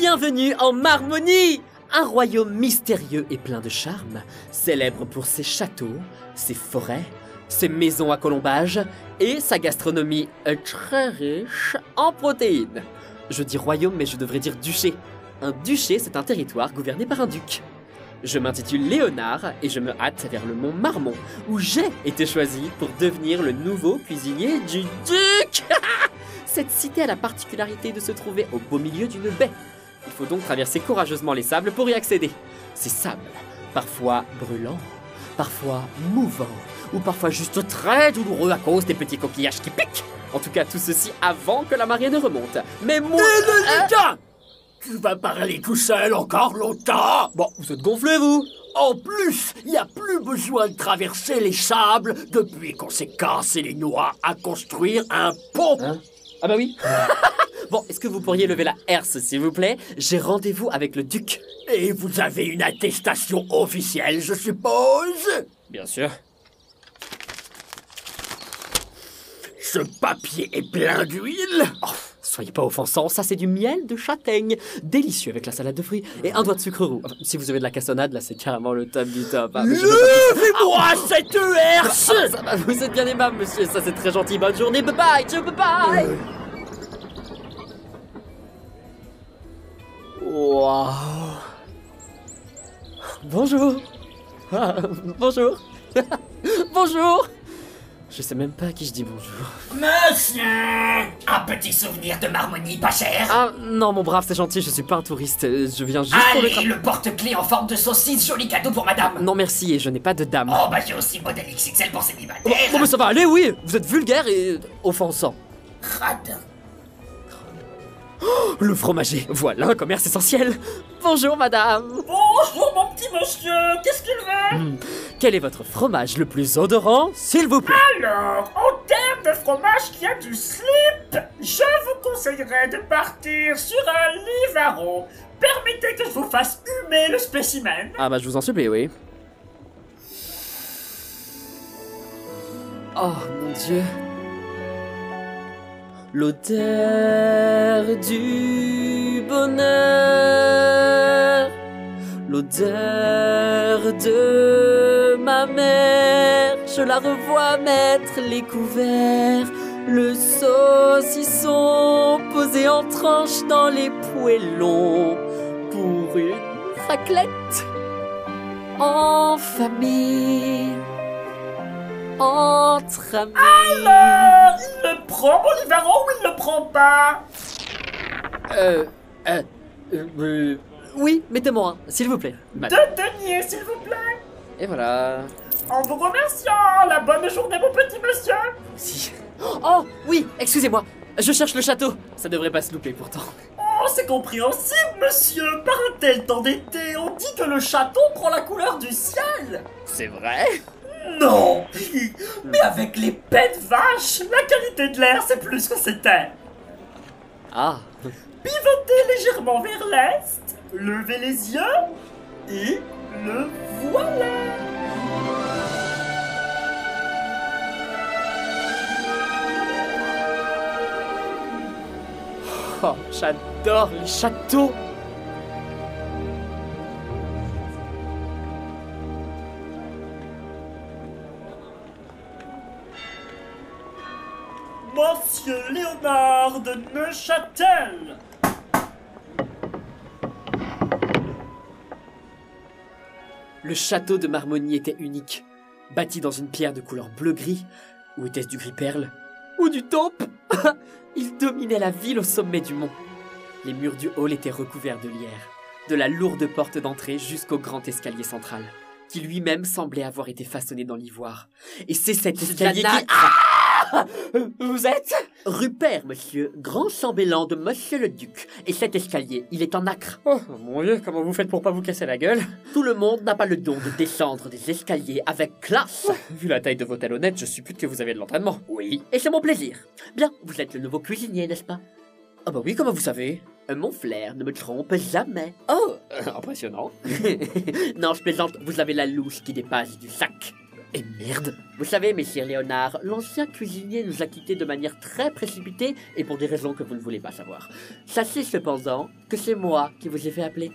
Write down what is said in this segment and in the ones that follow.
Bienvenue en Marmonie Un royaume mystérieux et plein de charme, célèbre pour ses châteaux, ses forêts, ses maisons à colombage et sa gastronomie très riche en protéines. Je dis royaume mais je devrais dire duché. Un duché, c'est un territoire gouverné par un duc. Je m'intitule Léonard et je me hâte vers le mont Marmont, où j'ai été choisi pour devenir le nouveau cuisinier du duc Cette cité a la particularité de se trouver au beau milieu d'une baie. Il faut donc traverser courageusement les sables pour y accéder. Ces sables, parfois brûlants, parfois mouvants, ou parfois juste très douloureux à cause des petits coquillages qui piquent. En tout cas, tout ceci avant que la marée ne remonte. Mais moi... Putain Tu vas parler tout seul encore longtemps Bon, vous êtes gonflé, vous En plus, il n'y a plus besoin de traverser les sables depuis qu'on s'est cassé les noix à construire un pont. Hein? Ah bah oui Bon, est-ce que vous pourriez lever la herse, s'il vous plaît? J'ai rendez-vous avec le duc. Et vous avez une attestation officielle, je suppose? Bien sûr. Ce papier est plein d'huile Oh, soyez pas offensant, ça c'est du miel de châtaigne, délicieux avec la salade de fruits et un doigt de sucre roux. Si vous avez de la cassonade, là c'est carrément le top du top. hein, Levez-moi cette herse Ah, ça vous êtes bien aimable, monsieur, ça c'est très gentil. Bonne journée, bye bye, ciao, bye bye Wow. Bonjour. Ah, bonjour. bonjour. Je sais même pas à qui je dis bonjour. Monsieur Un petit souvenir de Marmonie pas cher Ah non, mon brave, c'est gentil, je suis pas un touriste, je viens juste pour le... Allez, le porte-clés en forme de saucisse, joli cadeau pour madame Non merci, et je n'ai pas de dame. Oh bah j'ai aussi modèle XXL pour célibataire Bon, bon, mais ça va aller, oui Vous êtes vulgaire et offensant. Radin. Le fromager, voilà un commerce essentiel. Bonjour madame. Bonjour mon petit monsieur, qu'est-ce qu'il veut Quel est votre fromage le plus odorant, s'il vous plaît? Alors, en termes de fromage qui a du slip, je vous conseillerais de partir sur un Livaro. Permettez que je vous fasse humer le spécimen. Ah bah je vous en supplie, oui. Oh mon dieu. L'odeur du bonheur. L'odeur de ma mère. Je la revois mettre les couverts. Le saucisson posé en tranche dans les poêlons. Pour une raclette. En famille. Entre amis. Alors, il le prend mon Livaro ou il le prend pas? Euh, euh, euh, euh, oui, mettez-moi un, s'il vous plaît. Deux deniers, s'il vous plaît. Et voilà. En vous remerciant, la bonne journée, mon petit monsieur. Si. Oh, oui, excusez-moi. Je cherche le château. Ça devrait pas se louper pourtant. Oh, c'est compréhensible, monsieur. Par un tel temps d'été, on dit que le château prend la couleur du ciel. C'est vrai? Non Mais avec les pets de vache, la qualité de l'air, c'est plus que c'était. Ah. Pivotez légèrement vers l'est, levez les yeux, et le voilà. Oh, j'adore les châteaux. Monsieur Léonard de Neuchâtel. Le château de Marmonie était unique. Bâti dans une pierre de couleur bleu-gris, ou était-ce du gris-perle Ou du taupe? Il dominait la ville au sommet du mont. Les murs du hall étaient recouverts de lierre, de la lourde porte d'entrée jusqu'au grand escalier central, qui lui-même semblait avoir été façonné dans l'ivoire. Et c'est cet escalier qui... Ah Vous êtes? Rupert, monsieur, grand chambellan de monsieur le duc. Et cet escalier, il est en acre. Oh mon dieu, comment vous faites pour pas vous casser la gueule? Tout le monde n'a pas le don de descendre des escaliers avec classe. Vu la taille de vos talonnettes, je suppute que vous avez de l'entraînement. Oui, et c'est mon plaisir. Bien, vous êtes le nouveau cuisinier, n'est-ce pas? Ah bah oui, comment vous savez? Euh, Mon flair ne me trompe jamais. Oh, euh, impressionnant. non, je plaisante, vous avez la louche qui dépasse du sac. Et merde Vous savez, messire Léonard, l'ancien cuisinier nous a quittés de manière très précipitée et pour des raisons que vous ne voulez pas savoir. Sachez cependant que c'est moi qui vous ai fait appeler.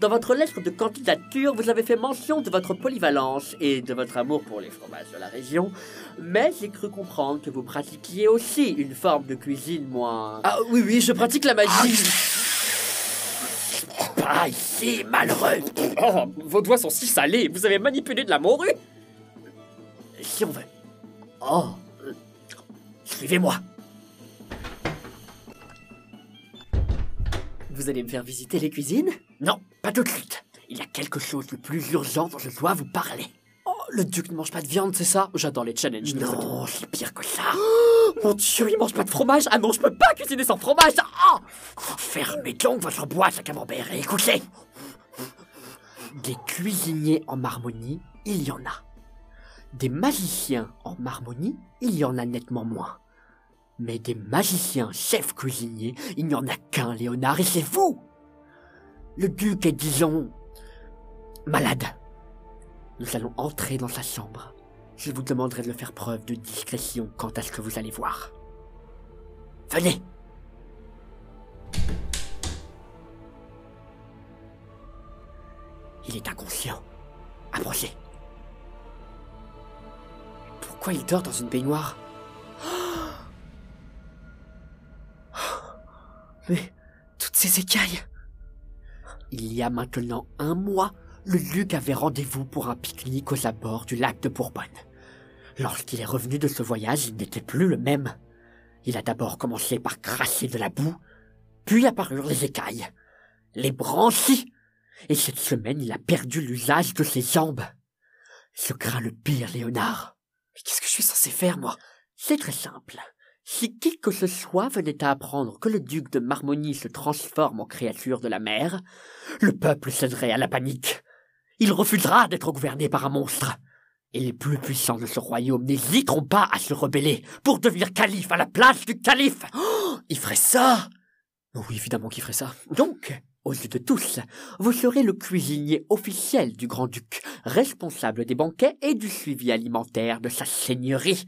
Dans votre lettre de candidature, vous avez fait mention de votre polyvalence et de votre amour pour les fromages de la région, mais j'ai cru comprendre que vous pratiquiez aussi une forme de cuisine moins... Ah oui, oui, je pratique la magie. Pas ici, malheureux Oh, vos doigts sont si salés, vous avez manipulé de la morue Si on veut. Oh euh, Suivez-moi Vous allez me faire visiter les cuisines? Non, pas tout de suite. Il y a quelque chose de plus urgent dont je dois vous parler. Oh, le duc ne mange pas de viande, c'est ça? J'adore les challenges. Non, c'est pire que ça. Mon dieu, il mange pas de fromage Ah non, je peux pas cuisiner sans fromage Ah Fermez donc votre boîte à camembert et écoutez. Des cuisiniers en marmonie, il y en a. Des magiciens en marmonie, il y en a nettement moins. Mais des magiciens chefs cuisiniers, il n'y en a qu'un, Léonard, et c'est vous Le duc est, disons, malade. Nous allons entrer dans sa chambre. Je vous demanderai de faire preuve de discrétion quant à ce que vous allez voir. Venez Il est inconscient. Approchez. Pourquoi il dort dans une baignoire Mais toutes ces écailles Il y a maintenant un mois, le duc avait rendez-vous pour un pique-nique aux abords du lac de Bourbonne. Lorsqu'il est revenu de ce voyage, il n'était plus le même. Il a d'abord commencé par cracher de la boue, puis apparurent les écailles, les branchies, et cette semaine il a perdu l'usage de ses jambes. Je crains le pire, Léonard. Mais qu'est-ce que je suis censé faire, moi? C'est très simple. Si qui que ce soit venait à apprendre que le duc de Marmonie se transforme en créature de la mer, le peuple céderait à la panique. Il refusera d'être gouverné par un monstre. Et les plus puissants de ce royaume n'hésiteront pas à se rebeller pour devenir calife à la place du calife. Oh, il ferait ça? Oui, évidemment qu'il ferait ça. Donc, aux yeux de tous, vous serez le cuisinier officiel du grand-duc, responsable des banquets et du suivi alimentaire de sa seigneurie.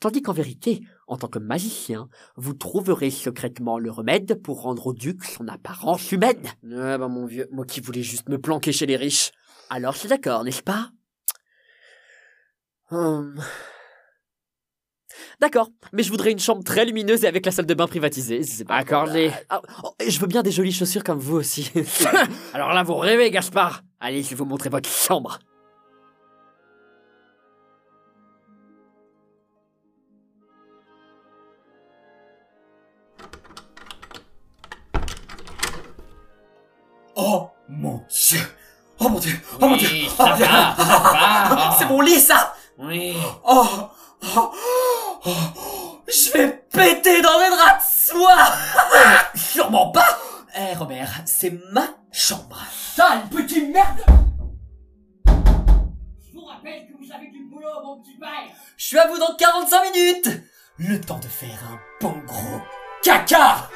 Tandis qu'en vérité, en tant que magicien, vous trouverez secrètement le remède pour rendre au duc son apparence humaine. Ah bah mon vieux, moi qui voulais juste me planquer chez les riches. Alors c'est d'accord, n'est-ce pas? Hum, D'accord, mais je voudrais une chambre très lumineuse et avec la salle de bain privatisée. c'est pas Accordé. Ah, oh, et je veux bien des jolies chaussures comme vous aussi. Alors là, vous rêvez, Gaspard Allez, je vais vous montrer votre chambre. Oh mon dieu Oh mon dieu Oh mon dieu Oui, Oh ça mon dieu va, ça va. C'est mon lit ça Oui. Oh, oh, oh, Je vais péter dans mes draps de soie. Sûrement pas. Eh Robert, c'est ma chambre. Sale petit merde. Je vous rappelle que vous avez du boulot, mon petit père. Je suis à vous dans 45 minutes. Le temps de faire un bon gros caca